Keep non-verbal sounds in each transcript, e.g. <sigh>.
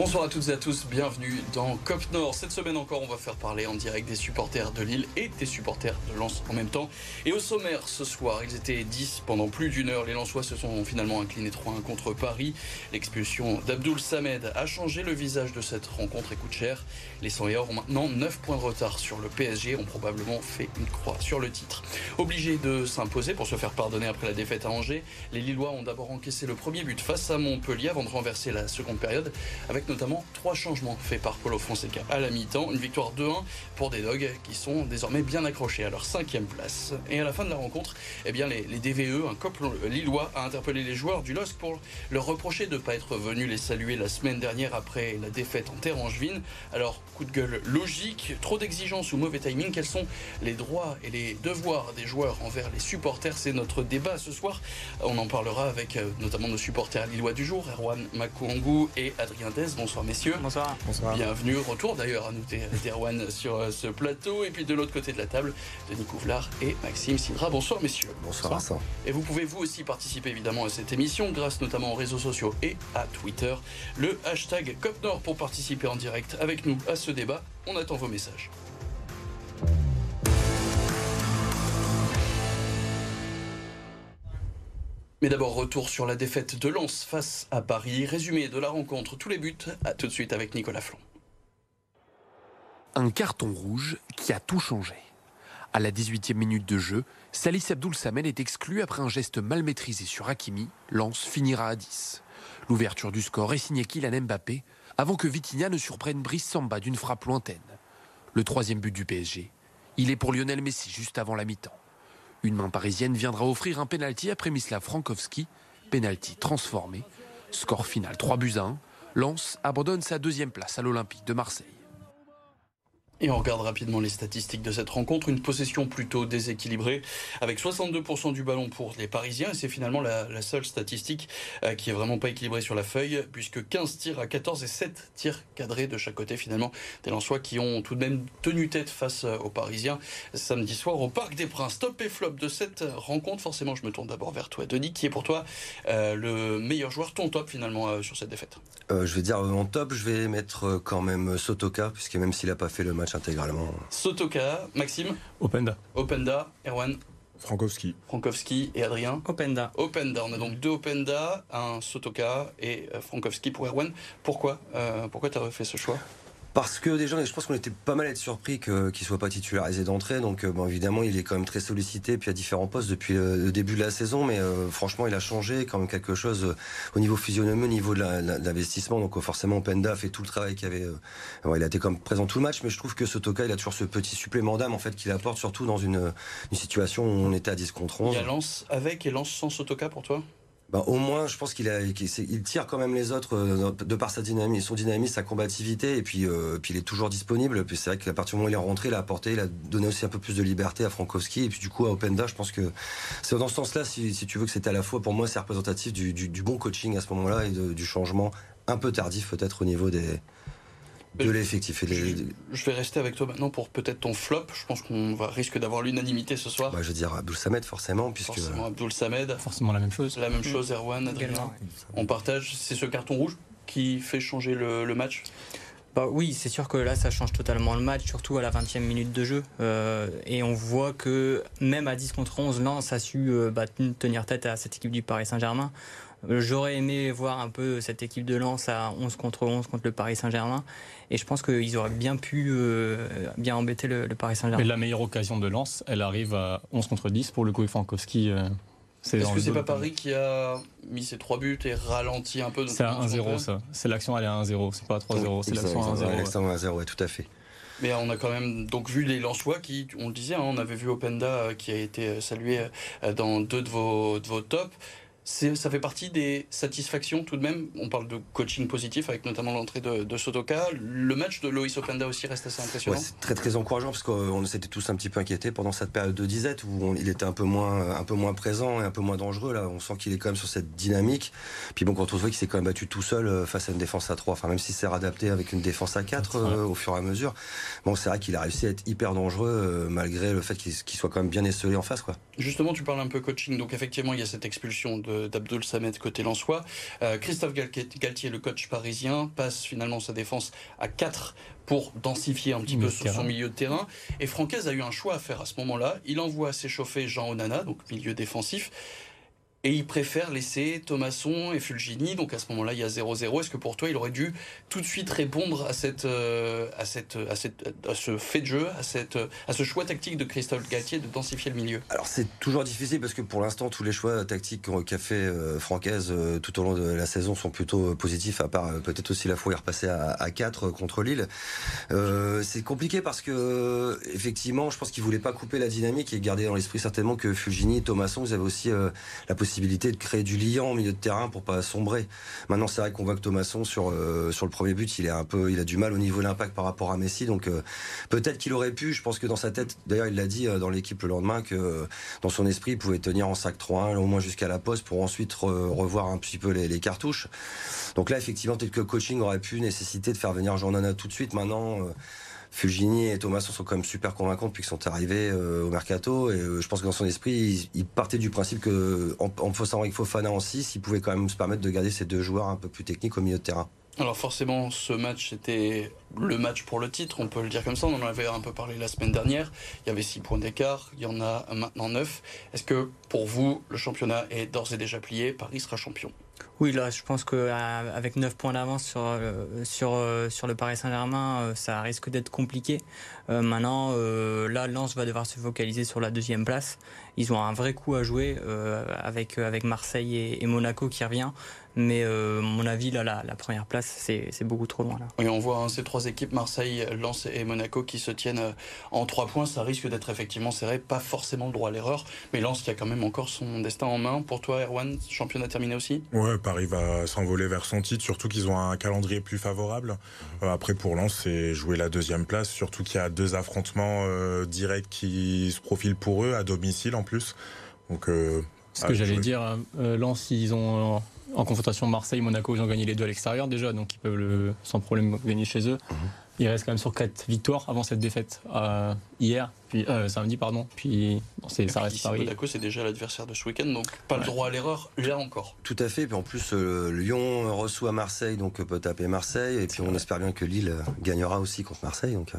Bonsoir à toutes et à tous, bienvenue dans COP Nord. Cette semaine encore, on va faire parler en direct des supporters de Lille et des supporters de Lens en même temps. Et au sommaire ce soir, ils étaient 10 pendant plus d'une heure. Les Lensois se sont finalement inclinés 3-1 contre Paris. L'expulsion d'Abdoul Samed a changé le visage de cette rencontre et coûte cher. Les 100 ont maintenant 9 points de retard sur le PSG, ont probablement fait une croix sur le titre. Obligés de s'imposer pour se faire pardonner après la défaite à Angers, les Lillois ont d'abord encaissé le premier but face à Montpellier avant de renverser la seconde période avec notamment trois changements faits par Paulo Fonseca à la mi-temps. Une victoire 2-1 pour des Dogs qui sont désormais bien accrochés à leur cinquième place. Et à la fin de la rencontre, eh bien, les, DVE, un couple lillois, a interpellé les joueurs du LOSC pour leur reprocher de ne pas être venus les saluer la semaine dernière après la défaite en terre angevine. Alors, coup de gueule logique, trop d'exigences ou mauvais timing, quels sont les droits et les devoirs des joueurs envers les supporters? C'est notre débat ce soir. On en parlera avec euh, notamment nos supporters lillois du jour, Erwan Makouangou et Adrien Dez. Bonsoir messieurs. Bonsoir. Bonsoir. Bienvenue, retour d'ailleurs à nous d'Erwan sur euh, ce plateau. Et puis de l'autre côté de la table, Denis Couvlar et Maxime Sidra. Bonsoir messieurs. Bonsoir. Bonsoir. Et vous pouvez vous aussi participer évidemment à cette émission grâce notamment aux réseaux sociaux et à Twitter. Le hashtag COPNOR pour participer en direct avec nous à ce débat. On attend vos messages. Mais d'abord, retour sur la défaite de Lens face à Paris. Résumé de la rencontre, tous les buts. À tout de suite avec Nicolas Flan. Un carton rouge qui a tout changé. À la 18e minute de jeu, Salis Abdoul Samen est exclu après un geste mal maîtrisé sur Hakimi. Lens finira à 10. L'ouverture du score est signée Kylian Mbappé avant que Vitinha ne surprenne Brice Samba d'une frappe lointaine. Le troisième but du PSG, il est pour Lionel Messi juste avant la mi-temps. Une main parisienne viendra offrir un penalty après Mislav Frankowski, penalty transformé. Score final 3 buts à 1. Lens abandonne sa deuxième place à l'Olympique de Marseille. Et on regarde rapidement les statistiques de cette rencontre. Une possession plutôt déséquilibrée, avec 62% du ballon pour les Parisiens. Et c'est finalement la, seule statistique euh, qui est vraiment pas équilibrée sur la feuille, puisque 15 tirs à 14 et 7 tirs cadrés de chaque côté, finalement. Des Lensois qui ont tout de même tenu tête face euh, aux Parisiens samedi soir au Parc des Princes. Top et flop de cette rencontre. Forcément, je me tourne d'abord vers toi, Denis, qui est pour toi euh, le meilleur joueur, ton top finalement sur cette défaite? je vais dire en top, je vais mettre quand même Sotoka, puisque même s'il n'a pas fait le match intégralement. Sotoka, Maxime Openda. Openda, Erwan Frankowski. Frankowski et Adrien Openda. Openda. On a donc deux Openda, un Sotoka et euh, Frankowski pour Erwan. Pourquoi euh, Pourquoi tu as fait ce choix? Parce que déjà, je pense qu'on était pas mal à être surpris qu'il ne soit pas titularisé d'entrée. Donc, euh, bon, évidemment, il est quand même très sollicité, puis à différents postes depuis le, début de la saison. Mais euh, franchement, il a changé quand même quelque chose euh, au niveau physionomie, au niveau de l'investissement. Donc, forcément, Penda fait tout le travail qu'il avait. il a été comme présent tout le match, mais je trouve que Sotoka, il a toujours ce petit supplément d'âme en fait qu'il apporte, surtout dans une, situation où on était à 10 contre 11. Il Lance avec et Lance sans Sotoka pour toi? Bah, au moins, je pense qu'il a, il tire quand même les autres euh, de par sa dynamique, son dynamisme, sa combativité, et puis, euh, puis il est toujours disponible. Puis c'est vrai qu'à partir du moment où il est rentré, il a apporté, il a donné aussi un peu plus de liberté à Frankowski, et puis du coup à Openda, je pense que c'est dans ce sens-là, si, tu veux, que c'était à la fois pour moi, c'est représentatif du, du, du, bon coaching à ce moment-là et du changement un peu tardif peut-être au niveau des, de l'effectif. Je, vais rester avec toi maintenant pour peut-être ton flop. Je pense qu'on va risque d'avoir l'unanimité ce soir. Bah, je veux dire Abdul Samed forcément. Puisque... Forcément Abdul Samed. Forcément la même chose. La même chose, Erwan, On partage. C'est ce carton rouge qui fait changer le, match? Bah oui, c'est sûr que là, ça change totalement le match, surtout à la 20e minute de jeu. Euh, et on voit que même à 10 contre 11, Lens a su euh, bah, tenir tête à cette équipe du Paris Saint-Germain. Euh, j'aurais aimé voir un peu cette équipe de Lens à 11 contre 11 contre le Paris Saint-Germain. Et je pense qu'ils auraient bien pu euh, bien embêter le, Paris Saint-Germain. Mais la meilleure occasion de Lens, elle arrive à 11 contre 10 pour le coup Frankowski. Euh, Est-ce que c'est pas Paris qui a mis ses trois buts et ralenti un peu C'est à 1-0 ça. C'est l'action elle est à 1-0, c'est pas à 3-0, c'est l'action à 1-0. L'action à 1-0, ouais, tout à fait. Mais on a quand même donc vu les Lensois qui, on le disait, hein, on avait vu Openda qui a été salué dans deux de vos, de vos tops ça fait partie des satisfactions tout de même. On parle de coaching positif avec notamment l'entrée de, Sotoka. Le match de Loïs Openda aussi reste assez impressionnant. c'est très très encourageant parce qu'on s'était tous un petit peu inquiétés pendant cette période de disette où il était un peu moins un peu moins présent et un peu moins dangereux. Là, on sent qu'il est quand même sur cette dynamique. Puis bon, quand on voit qu'il s'est quand même battu tout seul euh, face à une défense à 3, enfin même si c'est adapté avec une défense à 4 euh, au fur et à mesure, bon, c'est vrai qu'il a réussi à être hyper dangereux euh, malgré le fait qu'il soit quand même bien esselé en face. Quoi. Justement, tu parles un peu coaching. Donc effectivement, il y a cette expulsion de d'Abdul Samed côté Lensois. Christophe Galtier, le coach parisien, passe finalement sa défense à 4 pour densifier un petit peu son milieu de terrain. Et Francaise a eu un choix à faire à ce moment-là. Il envoie s'échauffer Jean Onana, donc milieu défensif. Et il préfère laisser Thomasson et Fulgini. Donc à ce moment-là, il y a 0-0. Est-ce que pour toi, il aurait dû tout de suite répondre à, cette, euh, à, cette, à, cette, à ce fait de jeu, à, cette, à ce choix tactique de Christophe Galtier de densifier le milieu? Alors c'est toujours difficile parce que pour l'instant, tous les choix tactiques qu'a fait euh, Francaise euh, tout au long de la saison sont plutôt positifs, à part peut-être aussi la fois où il est repassé à, à 4 contre Lille. c'est compliqué parce que effectivement, je pense qu'il voulait pas couper la dynamique et garder dans l'esprit certainement que Fulgini et Thomasson, vous avez aussi la possibilité de créer du lien au milieu de terrain pour pas sombrer. Maintenant, c'est vrai qu'on voit que Thomasson sur euh, sur le premier but, il est un peu, il a du mal au niveau de l'impact par rapport à Messi. Donc euh, peut-être qu'il aurait pu. Je pense que dans sa tête, d'ailleurs, il l'a dit euh, dans l'équipe le lendemain que dans son esprit, il pouvait tenir en sac 3-1 au moins jusqu'à la pause pour ensuite revoir un petit peu les, cartouches. Donc là, effectivement, peut-être que le coaching aurait pu nécessiter de faire venir Nana tout de suite. Maintenant. Fulgini et Thomas sont quand même super convaincants depuis qu'ils sont arrivés euh, au mercato. Et euh, je pense que dans son esprit, il, partait du principe que en, avec Fofana en 6, il pouvait quand même se permettre de garder ces deux joueurs un peu plus techniques au milieu de terrain. Alors forcément, ce match c'était le match pour le titre, on peut le dire comme ça. On en avait un peu parlé la semaine dernière. Il y avait 6 points d'écart, il y en a maintenant 9. Est-ce que pour vous, le championnat est d'ores et déjà plié? Paris sera champion oui, là, je pense qu'avec 9 points d'avance sur, euh, sur, euh, sur le Paris Saint-Germain, euh, ça risque d'être compliqué. maintenant, là, Lens va devoir se focaliser sur la deuxième place. Ils ont un vrai coup à jouer avec, avec Marseille et, et, Monaco qui revient. Mais euh, mon avis, là, la, première place, c'est beaucoup trop loin. Là. Oui, on voit hein, ces trois équipes, Marseille, Lens et Monaco, qui se tiennent euh, en trois points. Ça risque d'être effectivement serré. Pas forcément le droit à l'erreur. Mais Lens qui a quand même encore son destin en main. Pour toi, Erwan, championnat terminé aussi? Ouais, Paris va s'envoler vers son titre. Surtout qu'ils ont un calendrier plus favorable. Euh, après, pour Lens, c'est jouer la deuxième place. Surtout qu'il y a deux affrontements directs qui se profilent pour eux, à domicile en plus. Donc. Ce que j'allais dire, Lens, ils ont en confrontation Marseille-Monaco, ils ont gagné les deux à l'extérieur déjà, donc ils peuvent le, sans problème gagner chez eux. Mhm. Ils restent quand même sur 4 victoires avant cette défaite euh, hier, puis euh, samedi pardon. Puis ça reste Paris. Monaco c'est déjà l'adversaire de ce week-end, donc pas le droit à l'erreur là encore. Tout à fait. Puis en plus euh, Lyon reçoit Marseille, donc peut taper Marseille. Et puis on espère bien que Lille gagnera aussi contre Marseille. Donc.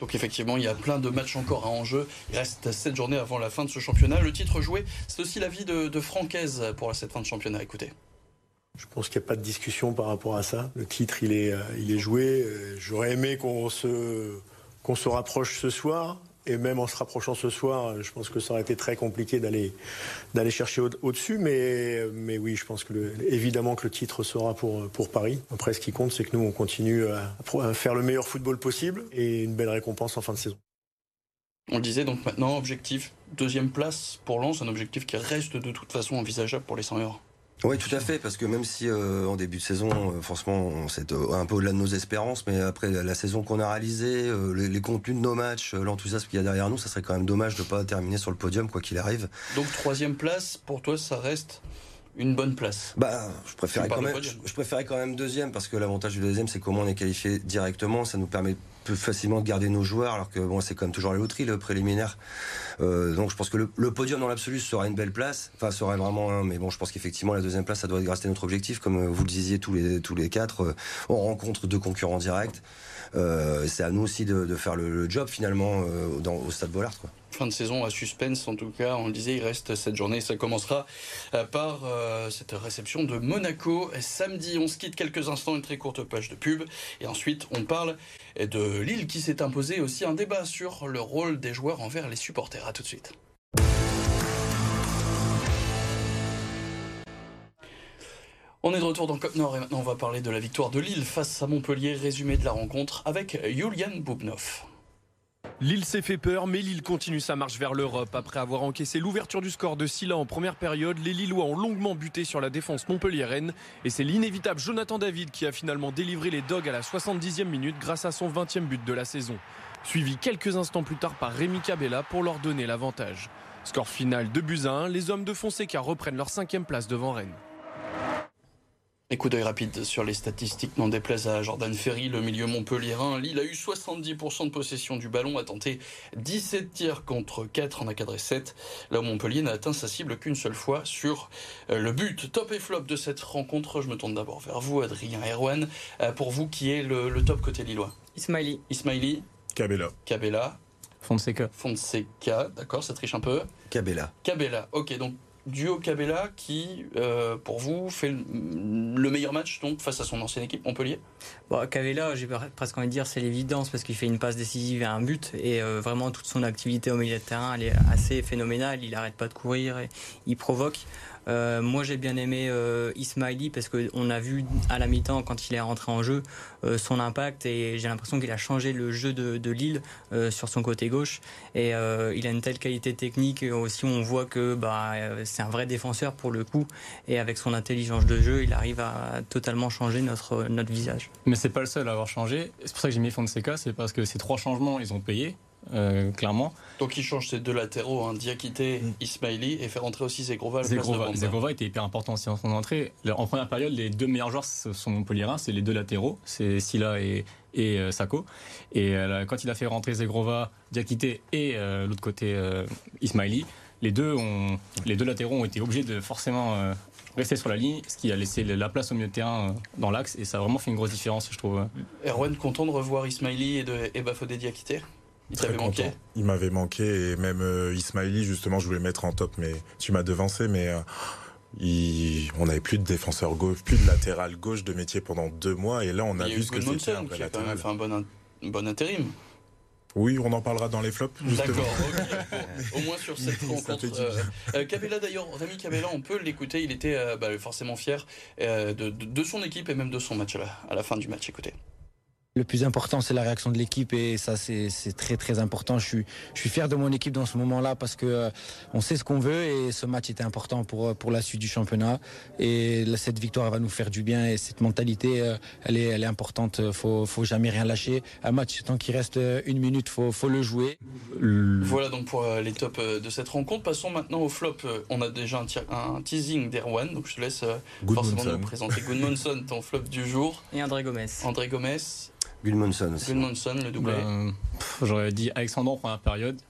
Donc effectivement, il y a plein de matchs encore à enjeu. Il reste 7 journées avant la fin de ce championnat. Le titre joué, c'est aussi l'avis de, de Francaise pour cette fin de championnat. Écoutez. Je pense qu'il n'y a pas de discussion par rapport à ça. Le titre, il est, euh, il est joué. Euh, j'aurais aimé qu'on se, se rapproche ce soir. Et même en se rapprochant ce soir, je pense que ça aurait été très compliqué d'aller, chercher au-dessus. mais, mais oui, je pense que évidemment que le titre sera pour, pour Paris. Après, ce qui compte, c'est que nous, on continue à, faire le meilleur football possible et une belle récompense en fin de saison. On le disait donc maintenant, objectif deuxième place pour Lens, un objectif qui reste de toute façon envisageable pour les 100 heures. Oui, tout à fait, parce que même si euh, en début de saison, euh, franchement, c'est euh, un peu au-delà de nos espérances, mais après la, saison qu'on a réalisée, les, contenus de nos matchs, l'enthousiasme qu'il y a derrière nous, ça serait quand même dommage de ne pas terminer sur le podium, quoi qu'il arrive. Donc troisième place, pour toi, ça reste une bonne place. Bah, je préférais quand même, je, préférais quand même deuxième parce que l'avantage du deuxième, c'est comment on est qualifié directement, ça nous permet plus facilement de garder nos joueurs, alors que bon, c'est comme toujours la loterie, le préliminaire. Euh, donc je pense que le, podium dans l'absolu sera une belle place, enfin sera vraiment un, mais bon, je pense qu'effectivement la deuxième place, ça doit rester notre objectif, comme vous le disiez tous les tous les quatre. Euh, on rencontre deux concurrents directs. Euh, c'est à nous aussi de, faire le, job finalement euh, dans, au Stade Bollard. Quoi. Fin de saison à suspense, en tout cas, on le disait, il reste cette journée. Ça commencera euh, par cette réception de Monaco samedi. On se quitte quelques instants, une très courte page de pub. Et ensuite, on parle de Lille qui s'est imposé aussi un débat sur le rôle des joueurs envers les supporters. A tout de suite. On est de retour dans Cop Nord et maintenant on va parler de la victoire de Lille face à Montpellier. Résumé de la rencontre avec Julian Boubnov. Lille s'est fait peur, mais Lille continue sa marche vers l'Europe. Après avoir encaissé l'ouverture du score de Silla en première période, les Lillois ont longuement buté sur la défense montpelliéraine. Et c'est l'inévitable Jonathan David qui a finalement délivré les Dogs à la 70e minute grâce à son 20e but de la saison. Suivi quelques instants plus tard par Rémi Cabella pour leur donner l'avantage. Score final de buts à 1, les hommes de Fonseca reprennent leur cinquième place devant Rennes. Et coup d'œil rapide sur les statistiques, n'en déplaise à Jordan Ferry, le milieu montpelliérain. Lille a eu 70% de possession du ballon, a tenté 17 tirs contre 4, en a cadré 7. Là où Montpellier n'a atteint sa cible qu'une seule fois sur euh, le but. Top et flop de cette rencontre, je me tourne d'abord vers vous, Adrien Erwan. Euh, pour vous, qui est le, le top côté lillois? Ismaili. Ismaili, Cabella. Cabella, Fonseca. Fonseca, d'accord, ça triche un peu. Cabella. Cabella, ok, donc duo Cabella qui, euh, pour vous, fait le, le meilleur match donc face à son ancienne équipe Montpellier? Bon, j'ai presque envie de dire c'est l'évidence parce qu'il fait une passe décisive et un but et euh, vraiment toute son activité au milieu de terrain elle est assez phénoménale. Il arrête pas de courir, et il provoque. Euh, moi j'ai bien aimé euh, Ismaili parce qu'on a vu à la mi-temps quand il est rentré en jeu euh, son impact et j'ai l'impression qu'il a changé le jeu de, de Lille sur son côté gauche et il a une telle qualité technique et aussi on voit que bah, c'est un vrai défenseur pour le coup et avec son intelligence de jeu il arrive à totalement changer notre, notre visage. Mais c'est pas le seul à avoir changé. C'est pour ça que j'ai mis Fonseca, c'est parce que ces trois changements, ils ont payé, euh, clairement. Donc il change ses deux latéraux, hein, Diakité, Ismaili, et fait rentrer aussi Zegrova à la place de Zegrova, était hyper important aussi en son entrée. En première période, les deux meilleurs joueurs sont Montpellierin, c'est les deux latéraux, c'est Silla et, et euh, Sako. Et euh, quand il a fait rentrer Zegrova, Diakité et euh, l'autre côté euh, Ismaili, les deux, ont, les deux latéraux ont été obligés de forcément euh, rester sur la ligne, ce qui a laissé la place au milieu de terrain euh, dans l'axe, et ça a vraiment fait une grosse différence, je trouve. Erwan, content de revoir Ismaili et de et Bafodé Diakité? Il Très manqué. Il m'avait manqué et même euh, Ismaili, justement, je voulais mettre en top, mais tu m'as devancé, mais euh, il- on n'avait plus de défenseur gauche, plus de latéral gauche de métier pendant deux mois, et là on a Il vu ce que c'était un vrai qui a quand même fait un bon, in- un bon intérim. Oui, on en parlera dans les flops. D'accord, au moins sur cette <laughs> rencontre. Euh, euh, Cabella d'ailleurs, Rémi Cabella, on peut l'écouter, il était euh, bah, forcément fier euh, de, de- de son équipe et même de son match à la, à la fin du match. Écoutez. Le plus important, c'est la réaction de l'équipe et ça, c'est très très important. Je suis, je suis fier de mon équipe dans ce moment-là parce que euh, on sait ce qu'on veut et ce match était important pour euh, pour la suite du championnat. Et là, cette victoire va nous faire du bien et cette mentalité, euh, elle est elle est importante. Faut faut jamais rien lâcher. Un match tant qu'il reste une minute, faut faut le jouer. Voilà donc pour les tops de cette rencontre. Passons maintenant au flop. On a déjà un, teasing d'Erwan, donc je te laisse forcément nous présenter Gudmundsson, ton flop du jour. Et André Gomez. André Gomez, Gulmonson aussi. Gudmundsson, le doublé. Ben, J'aurais dit Alexandre en première période.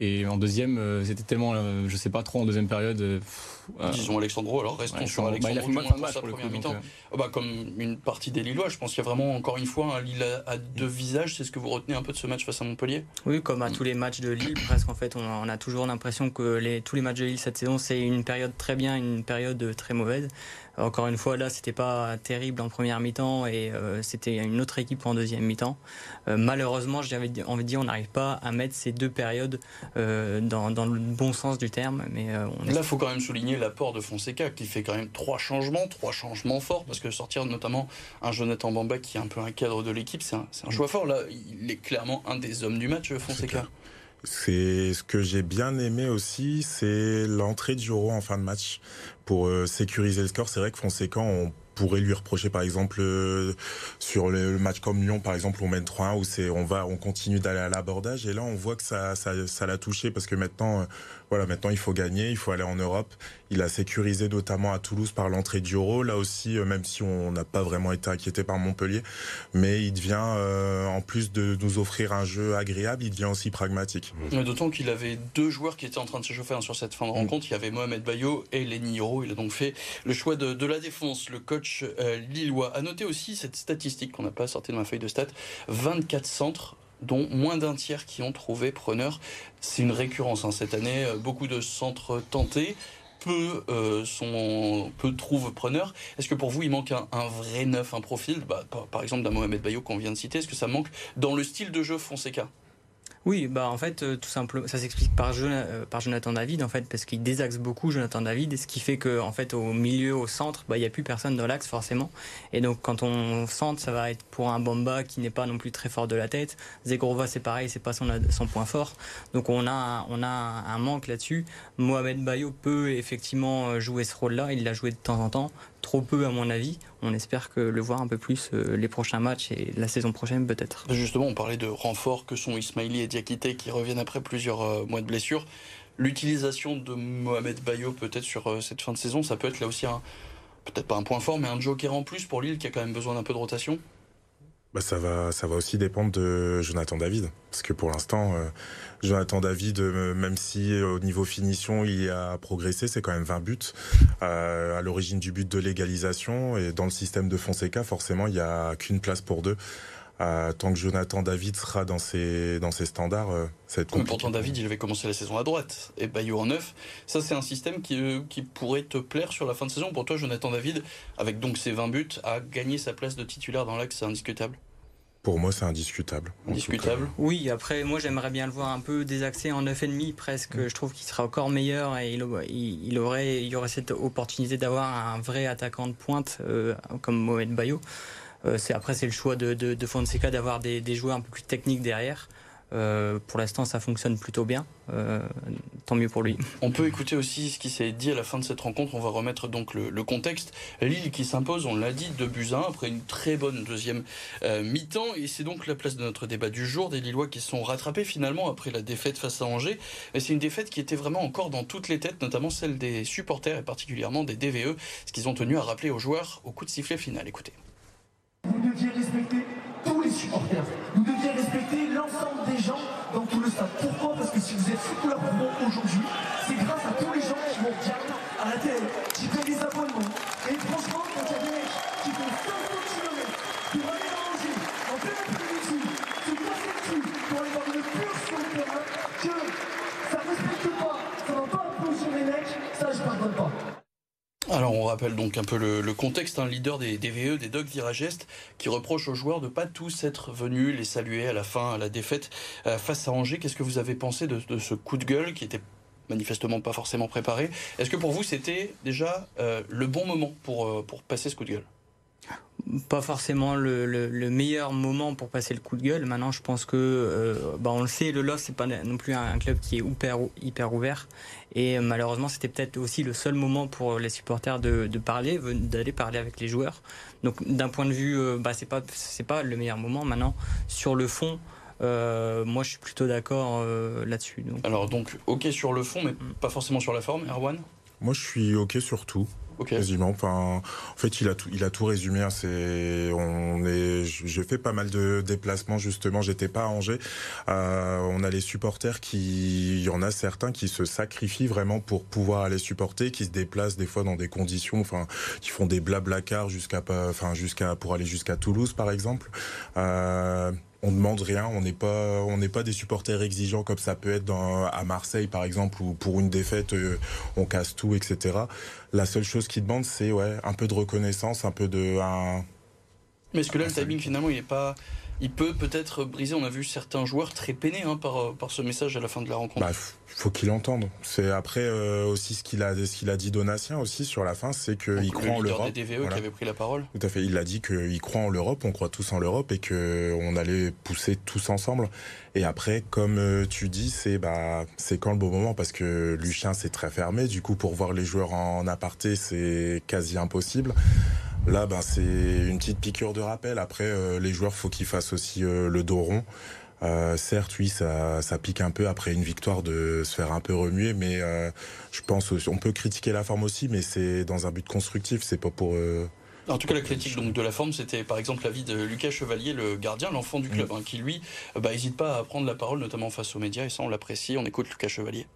Et en deuxième, euh, c'était tellement, euh, je sais pas trop, en deuxième période. euh, pff, euh, Disons Alexandro, alors restons ouais, sur bah, Alexandro il a fait match pour le coup. donc, euh, Oh bah, comme une partie des Lillois, je pense qu'il y a vraiment encore une fois un Lille à, à deux visages. C'est ce que vous retenez un peu de ce match face à Montpellier? Oui, comme à tous les matchs de Lille, presque en fait, on a, on a toujours l'impression que les, tous les matchs de Lille cette saison, c'est une période très bien, une période très mauvaise. Encore une fois, là, c'était pas terrible en première mi-temps et euh, c'était une autre équipe en deuxième mi-temps. Euh, malheureusement, j'avais envie de dire, on n'arrive pas à mettre ces deux périodes euh, dans, le bon sens du terme, mais euh, on Là, il faut quand même souligner l'apport de Fonseca qui fait quand même trois changements, trois changements forts, parce que sortir notamment un Jonathan Bamba qui est un peu un cadre de l'équipe, c'est un, c'est un choix fort. Là, il est clairement un des hommes du match, Fonseca. C'est ce que j'ai bien aimé aussi, c'est l'entrée de Juro en fin de match pour euh, sécuriser le score. C'est vrai que Fonseca, on pourrait lui reprocher par exemple euh, sur le, match comme Lyon par exemple on mène 3-1 où c'est on va on continue d'aller à l'abordage et là on voit que ça ça ça l'a touché parce que maintenant euh, voilà maintenant il faut gagner il faut aller en Europe. Il a sécurisé notamment à Toulouse par l'entrée de Juro là aussi euh, même si on n'a pas vraiment été inquiété par Montpellier mais il devient euh, en plus de nous offrir un jeu agréable il devient aussi pragmatique. Mais D'autant qu'il avait deux joueurs qui étaient en train de s'échauffer hein, sur cette fin de rencontre. Il y avait Mohamed Bayo et Lenny Hiro. Il a donc fait le choix de, de la défense, le coach euh, lillois. À noter aussi cette statistique qu'on n'a pas sortie de ma feuille de stats. 24 centres dont moins d'un tiers qui ont trouvé preneur. C'est une récurrence hein, cette année. Euh, Beaucoup de centres tentés. Peu, euh, sont, peu trouvent preneur. Est-ce que pour vous, il manque un, vrai neuf, un profil? Bah, par, par exemple, d'un Mohamed Bayo qu'on vient de citer Est-ce que ça manque dans le style de jeu Fonseca? Oui, bah en fait, euh, tout simplement, ça s'explique euh, par Jonathan David, en fait, parce qu'il désaxe beaucoup Jonathan David, ce qui fait que, en fait, au milieu, au centre, bah il y a plus personne dans l'axe forcément, et donc quand on centre, ça va être pour un Bamba qui n'est pas non plus très fort de la tête. Zegrova, c'est pareil, c'est pas son point fort, donc on a un, on a un, un manque là-dessus. Mohamed Bayo peut effectivement euh, jouer ce rôle-là, il l'a joué de temps en temps, trop peu à mon avis. On espère le voir un peu plus euh, les prochains matchs et la saison prochaine peut-être. Justement, on parlait de renforts que sont Ismaili et Diakité qui reviennent après plusieurs euh, mois de blessure. L'utilisation de Mohamed Bayo peut-être sur euh, cette fin de saison, ça peut être là aussi un, peut-être pas un point fort, mais un joker en plus pour Lille qui a quand même besoin d'un peu de rotation bah ça va, ça va aussi dépendre de Jonathan David, parce que pour l'instant, euh, Jonathan David, euh, même si euh, au niveau finition il a progressé, c'est quand même 20 buts à l'origine du but de l'égalisation et dans le système de Fonseca, forcément, il y a qu'une place pour deux. Tant que Jonathan David sera dans ses, dans ses standards, ça va être compliqué. Pourtant, David, il avait commencé la saison à droite et Bayou en neuf. Ça, c'est un système qui, qui pourrait te plaire sur la fin de saison. Pour toi, Jonathan David, avec donc ses 20 buts, a gagné sa place de titulaire dans l'axe, c'est indiscutable? Pour moi, c'est indiscutable. Indiscutable Oui, après, moi, j'aimerais bien le voir un peu désaxé en 9,5 presque. Mm. Je trouve qu'il sera encore meilleur et il, il, aurait, il y aurait cette opportunité d'avoir un vrai attaquant de pointe euh, comme Mohamed Bayo. Euh, après, c'est le choix de, de, Fonseca d'avoir des, joueurs un peu plus techniques derrière. Euh, pour l'instant, ça fonctionne plutôt bien. Euh, tant mieux pour lui. On peut écouter aussi ce qui s'est dit à la fin de cette rencontre. On va remettre donc le, contexte. Lille qui s'impose, on l'a dit, de buts 1 après une très bonne deuxième mi-temps. Et c'est donc la place de notre débat du jour. Des Lillois qui sont rattrapés finalement après la défaite face à Angers. Mais c'est une défaite qui était vraiment encore dans toutes les têtes, notamment celle des supporters et particulièrement des DVE, ce qu'ils ont tenu à rappeler aux joueurs au coup de sifflet final. Écoutez. Vous deviez respecter tous les supporters. Vous deviez respecter l'ensemble des gens dans tout le stade. Pourquoi? Parce que si vous êtes sous couleur aujourd'hui, c'est grâce à tous les gens qui vont bien à la télé, qui payent les abonnements. Et franchement, quand il y a des mecs qui font 500 km pour aller manger en plein après-midi, se casser le cul pour aller voir une pure sur le terrain, que ça ne respecte pas, ça ne va pas applaudir les mecs, ça je pardonne pas. Alors on rappelle donc un peu le, contexte, un leader des DVE, des Dogs Viragest, qui reproche aux joueurs de pas tous être venus les saluer à la fin, à la défaite euh, face à Angers. Qu'est-ce que vous avez pensé de, ce coup de gueule qui était manifestement pas forcément préparé? Est-ce que pour vous c'était déjà euh, le bon moment pour, euh, pour passer ce coup de gueule? Pas forcément le, meilleur moment pour passer le coup de gueule. Maintenant, je pense que, euh, bah, on le sait, le LOS, c'est pas non plus un, club qui est hyper, hyper ouvert. Et malheureusement, c'était peut-être aussi le seul moment pour les supporters de, parler, d'aller parler avec les joueurs. Donc, d'un point de vue, euh, bah, c'est pas, c'est pas le meilleur moment. Maintenant, sur le fond, euh, moi, je suis plutôt d'accord là-dessus. Alors, donc, ok sur le fond, mais mm. pas forcément sur la forme, Erwan? Moi, je suis ok sur tout. Quasiment. Enfin, en fait, il a tout, il a tout résumé. Hein. C'est, on est, j'ai fait pas mal de déplacements justement. J'étais pas à Angers. Euh, on a les supporters qui, il y en a certains qui se sacrifient vraiment pour pouvoir aller supporter, qui se déplacent des fois dans des conditions, enfin, qui font des cars jusqu'à, enfin, jusqu'à pour aller jusqu'à Toulouse par exemple. Euh, on demande rien, on n'est pas, on n'est pas des supporters exigeants comme ça peut être dans, à Marseille par exemple où pour une défaite euh, on casse tout, etc. La seule chose qu'ils demandent c'est ouais un peu de reconnaissance, un peu de un. Mais est-ce que là le timing finalement il est pas il peut peut-être briser. On a vu certains joueurs très peinés hein, par, euh, par ce message à la fin de la rencontre. Bah, faut qu'il entende. C'est après euh, aussi ce qu'il a, ce qu'il a dit Donatien aussi sur la fin, c'est qu'il croit en l'Europe. des DVE qui avait pris la parole. Tout à fait. Il a dit qu'il croit en l'Europe, on croit tous en l'Europe et que on allait pousser tous ensemble. Et après, comme euh, tu dis, c'est bah c'est quand le bon moment? Parce que Lucien c'est très fermé. Du coup, pour voir les joueurs en aparté, c'est quasi impossible. Là, ben, c'est une petite piqûre de rappel. Après, euh, les joueurs, faut qu'ils fassent aussi euh, le dos rond. Euh, certes, oui, ça, ça pique un peu après une victoire de se faire un peu remuer, mais je pense on peut critiquer la forme aussi, mais c'est dans un but constructif, c'est pas pour. En tout cas, la critique donc, de la forme, c'était par exemple l'avis de Lucas Chevalier, le gardien, l'enfant du club, mm. hein, qui lui, bah, hésite pas à prendre la parole, notamment face aux médias, et ça, on l'apprécie. On écoute Lucas Chevalier.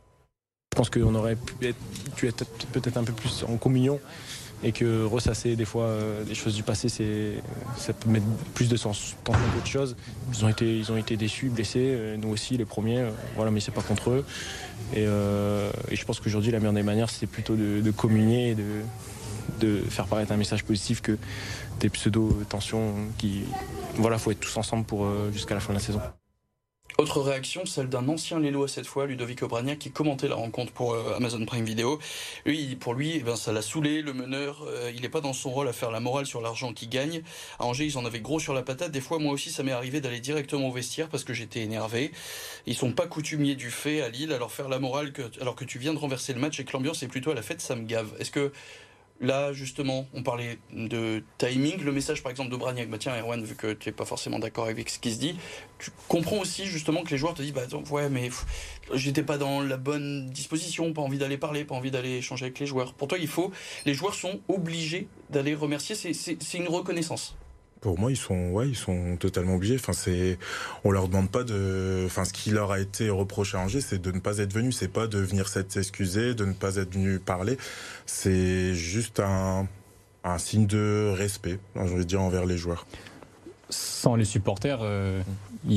Je pense qu'on aurait pu être, être peut-être un peu plus en communion et que ressasser des fois euh, des choses du passé, c'est, ça peut mettre plus de sens qu'en d'autres choses. Ils ont été, ils ont été déçus, blessés, euh, nous aussi les premiers, euh, voilà, mais c'est pas contre eux. Et, je pense qu'aujourd'hui la meilleure des manières, c'est plutôt de, communier et de, de faire paraître un message positif que des pseudo-tensions qui, voilà, faut être tous ensemble pour jusqu'à la fin de la saison. Autre réaction, celle d'un ancien Lélois cette fois, Ludovic Obrania, qui commentait la rencontre pour euh, Amazon Prime Video. Lui, pour lui, eh ben, ça l'a saoulé, le meneur, euh, il n'est pas dans son rôle à faire la morale sur l'argent qu'il gagne. À Angers, ils en avaient gros sur la patate. Des fois, moi aussi, ça m'est arrivé d'aller directement au vestiaire parce que j'étais énervé. Ils sont pas coutumiers du fait à Lille, alors faire la morale alors que tu viens de renverser le match et que l'ambiance est plutôt à la fête, ça me gave. Est-ce que Là, justement, on parlait de timing. Le message, par exemple, de Bragnac, bah tiens, Erwan, vu que tu n'es pas forcément d'accord avec ce qui se dit, tu comprends aussi justement que les joueurs te disent, bah ouais, mais j'étais pas dans la bonne disposition, pas envie d'aller parler, pas envie d'aller échanger avec les joueurs. Pour toi, il faut, les joueurs sont obligés d'aller remercier. C'est une reconnaissance. Pour moi, ils sont, ouais, ils sont totalement obligés. Enfin, c'est, on leur demande pas de, enfin, ce qui leur a été reproché à Angers, c'est de ne pas être venu. C'est pas de venir s'excuser, de ne pas être venu parler. C'est juste un, un signe de respect, j'ai envie de dire, envers les joueurs. Sans les supporters, euh,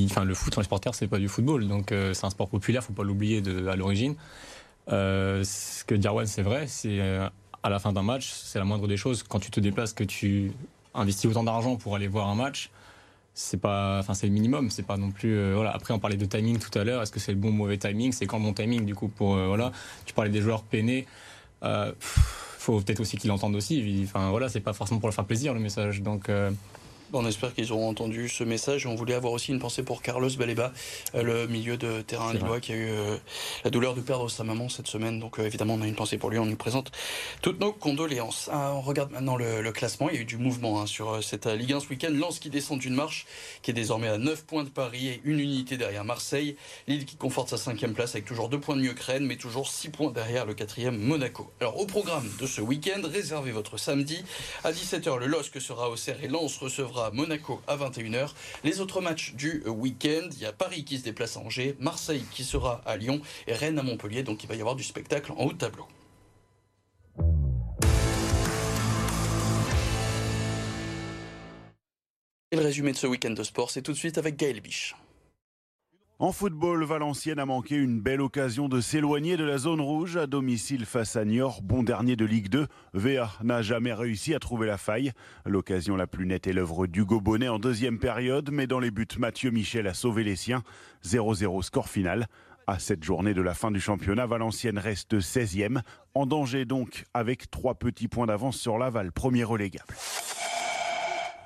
enfin, le foot sans les supporters, c'est pas du football. Donc, euh, c'est un sport populaire, faut pas l'oublier à l'origine. Euh, ce que dit c'est vrai. C'est à la fin d'un match, c'est la moindre des choses. Quand tu te déplaces, que tu investir autant d'argent pour aller voir un match, c'est pas, enfin c'est le minimum. C'est pas non plus. Euh, voilà. Après, on parlait de timing tout à l'heure. Est-ce que c'est le bon mauvais timing? C'est quand bon timing du coup pour euh, voilà. Tu parlais des joueurs peinés. Euh, faut peut-être aussi qu'ils l'entendent aussi. Enfin voilà, c'est pas forcément pour leur faire plaisir le message. Donc euh, on espère qu'ils auront entendu ce message. On voulait avoir aussi une pensée pour Carlos Baleba, euh, le milieu de terrain lillois qui a eu euh, la douleur de perdre sa maman cette semaine. Donc euh, évidemment, on a une pensée pour lui. On lui présente toutes nos condoléances. Ah, on regarde maintenant le, classement. Il y a eu du mouvement hein, sur cette Ligue 1 ce week-end. Lens qui descend d'une marche, qui est désormais à 9 points de Paris et une unité derrière Marseille. Lille qui conforte sa cinquième place avec toujours 2 points de mieux que Rennes, mais toujours 6 points derrière le quatrième Monaco. Alors au programme de ce week-end, réservez votre samedi. À 17h, le LOSC sera au Cerf et Lens recevra Monaco à 21h. Les autres matchs du week-end, il y a Paris qui se déplace à Angers, Marseille qui sera à Lyon et Rennes à Montpellier. Donc il va y avoir du spectacle en haut de tableau. Et le résumé de ce week-end de sport, c'est tout de suite avec Gaël Biche. En football, Valenciennes a manqué une belle occasion de s'éloigner de la zone rouge à domicile face à Niort, bon dernier de Ligue 2. VA n'a jamais réussi à trouver la faille. L'occasion la plus nette est l'œuvre d'Hugo Bonnet en deuxième période, mais dans les buts, Mathieu Michel a sauvé les siens. 0-0 score final. À cette journée de la fin du championnat, Valenciennes reste 16e, en danger donc avec trois petits points d'avance sur Laval, premier relégable.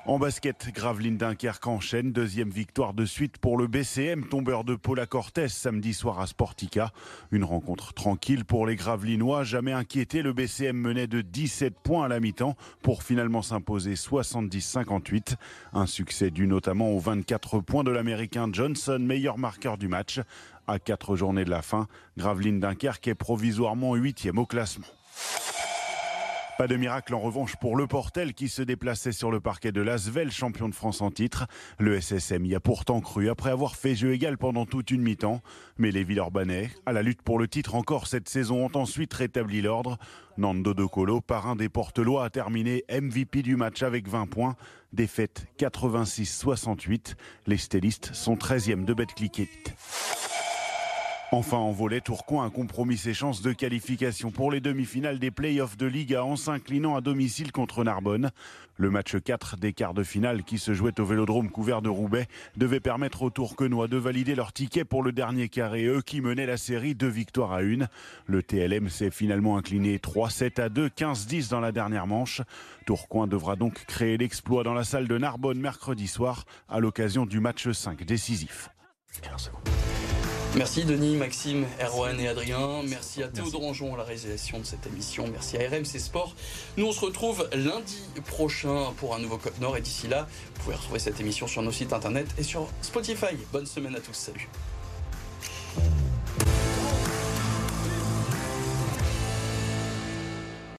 En basket, Gravelines Dunkerque enchaîne. Deuxième victoire de suite pour le BCM, tombeur de Paula Cortez samedi soir à Sportica. Une rencontre tranquille pour les Gravelinois. Jamais inquiété, le BCM menait de 17 points à la mi-temps pour finalement s'imposer 70-58. Un succès dû notamment aux 24 points de l'Américain Johnson, meilleur marqueur du match. À quatre journées de la fin, Gravelines Dunkerque est provisoirement huitième au classement. Pas de miracle en revanche pour le Portel qui se déplaçait sur le parquet de l'Asvel, champion de France en titre. Le SSM y a pourtant cru après avoir fait jeu égal pendant toute une mi-temps. Mais les Villeurbanais, à la lutte pour le titre encore cette saison, ont ensuite rétabli l'ordre. Nando De Colo, parrain des Portelois, a terminé MVP du match avec 20 points. Défaite 86-68. Les stylistes sont 13e de Betclic Enfin en volet, Tourcoing a compromis ses chances de qualification pour les demi-finales des playoffs de Liga en s'inclinant à domicile contre Narbonne. Le match 4 des quarts de finale qui se jouait au vélodrome couvert de Roubaix devait permettre aux Tourquenois de valider leur ticket pour le dernier carré, eux qui menaient la série deux victoires à une. Le TLM s'est finalement incliné 3-7 à 2, 15-10 dans la dernière manche. Tourcoing devra donc créer l'exploit dans la salle de Narbonne mercredi soir à l'occasion du match 5 décisif. Merci Denis, Maxime, Erwan et Adrien. Merci à Théodore Anjon à la réalisation de cette émission. Merci à RMC Sport. Nous on se retrouve lundi prochain pour un nouveau Cop Nord et d'ici là, vous pouvez retrouver cette émission sur nos sites internet et sur Spotify. Bonne semaine à tous. Salut.